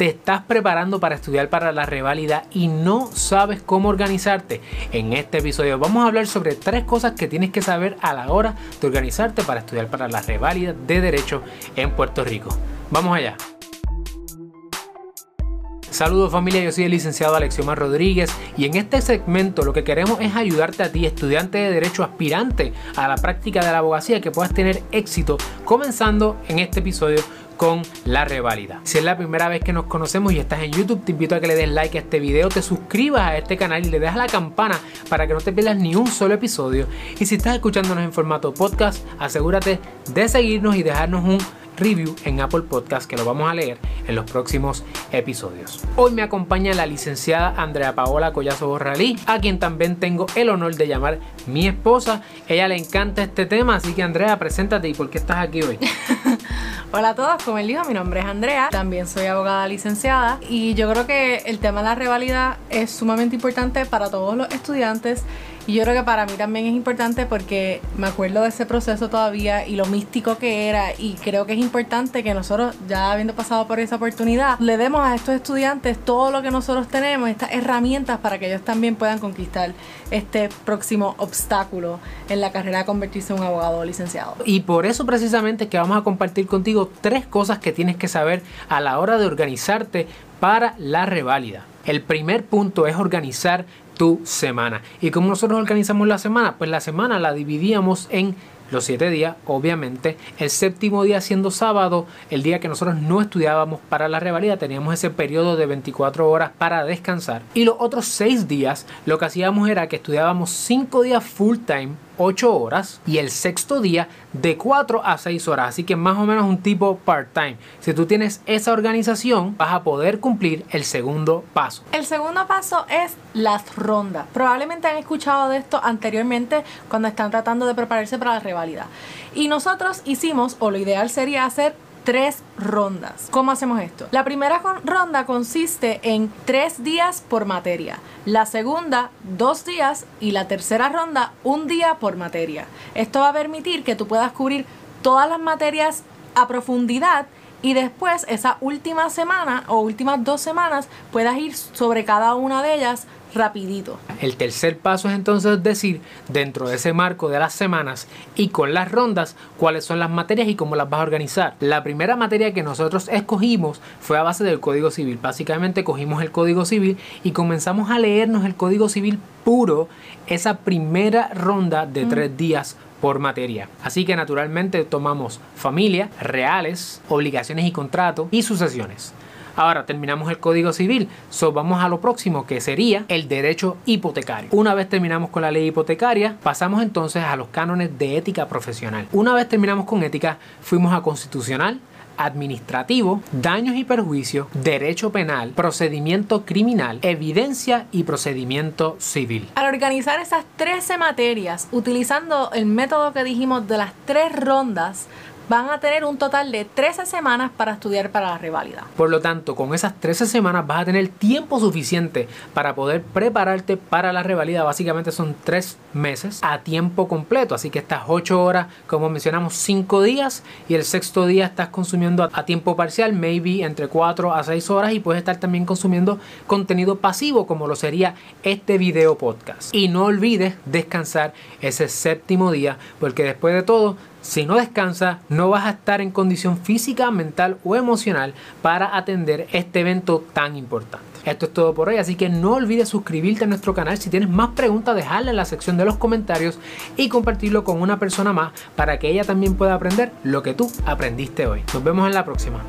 te estás preparando para estudiar para la reválida y no sabes cómo organizarte. En este episodio vamos a hablar sobre tres cosas que tienes que saber a la hora de organizarte para estudiar para la reválida de Derecho en Puerto Rico. Vamos allá. Saludos familia, yo soy el licenciado Alexiomar Rodríguez y en este segmento lo que queremos es ayudarte a ti, estudiante de Derecho aspirante a la práctica de la abogacía, que puedas tener éxito comenzando en este episodio con la reválida. Si es la primera vez que nos conocemos y estás en YouTube, te invito a que le des like a este video, te suscribas a este canal y le des a la campana para que no te pierdas ni un solo episodio. Y si estás escuchándonos en formato podcast, asegúrate de seguirnos y dejarnos un review en Apple Podcast que lo vamos a leer en los próximos episodios. Hoy me acompaña la licenciada Andrea Paola Collazo Borralí, a quien también tengo el honor de llamar mi esposa. Ella le encanta este tema, así que Andrea, preséntate y por qué estás aquí hoy. Hola a todos, como él dijo, mi nombre es Andrea, también soy abogada licenciada y yo creo que el tema de la revalida es sumamente importante para todos los estudiantes y yo creo que para mí también es importante porque me acuerdo de ese proceso todavía y lo místico que era y creo que es importante que nosotros, ya habiendo pasado por esa oportunidad, le demos a estos estudiantes todo lo que nosotros tenemos, estas herramientas para que ellos también puedan conquistar este próximo obstáculo en la carrera de convertirse en un abogado licenciado. Y por eso precisamente que vamos a compartir contigo tres cosas que tienes que saber a la hora de organizarte para la reválida. El primer punto es organizar tu semana. ¿Y cómo nosotros organizamos la semana? Pues la semana la dividíamos en los siete días, obviamente. El séptimo día siendo sábado, el día que nosotros no estudiábamos para la revalida, teníamos ese periodo de 24 horas para descansar. Y los otros seis días, lo que hacíamos era que estudiábamos cinco días full time 8 horas y el sexto día de 4 a 6 horas. Así que más o menos un tipo part-time. Si tú tienes esa organización, vas a poder cumplir el segundo paso. El segundo paso es las rondas. Probablemente han escuchado de esto anteriormente cuando están tratando de prepararse para la revalida. Y nosotros hicimos, o lo ideal sería hacer tres rondas. ¿Cómo hacemos esto? La primera ronda consiste en tres días por materia, la segunda dos días y la tercera ronda un día por materia. Esto va a permitir que tú puedas cubrir todas las materias a profundidad y después esa última semana o últimas dos semanas puedas ir sobre cada una de ellas rapidito. El tercer paso es entonces decir, dentro de ese marco de las semanas y con las rondas, cuáles son las materias y cómo las vas a organizar. La primera materia que nosotros escogimos fue a base del Código Civil. Básicamente cogimos el Código Civil y comenzamos a leernos el Código Civil puro esa primera ronda de tres días por materia. Así que naturalmente tomamos familia, reales, obligaciones y contratos y sucesiones. Ahora terminamos el Código Civil, so vamos a lo próximo que sería el derecho hipotecario. Una vez terminamos con la ley hipotecaria, pasamos entonces a los cánones de ética profesional. Una vez terminamos con ética, fuimos a constitucional, administrativo, daños y perjuicios, derecho penal, procedimiento criminal, evidencia y procedimiento civil. Al organizar esas 13 materias, utilizando el método que dijimos de las tres rondas, van a tener un total de 13 semanas para estudiar para la reválida. Por lo tanto, con esas 13 semanas vas a tener tiempo suficiente para poder prepararte para la reválida. Básicamente son 3 meses a tiempo completo. Así que estas 8 horas, como mencionamos, 5 días y el sexto día estás consumiendo a tiempo parcial, maybe entre 4 a 6 horas y puedes estar también consumiendo contenido pasivo como lo sería este video podcast. Y no olvides descansar ese séptimo día porque después de todo si no descansas, no vas a estar en condición física, mental o emocional para atender este evento tan importante. Esto es todo por hoy, así que no olvides suscribirte a nuestro canal. Si tienes más preguntas, dejarla en la sección de los comentarios y compartirlo con una persona más para que ella también pueda aprender lo que tú aprendiste hoy. Nos vemos en la próxima.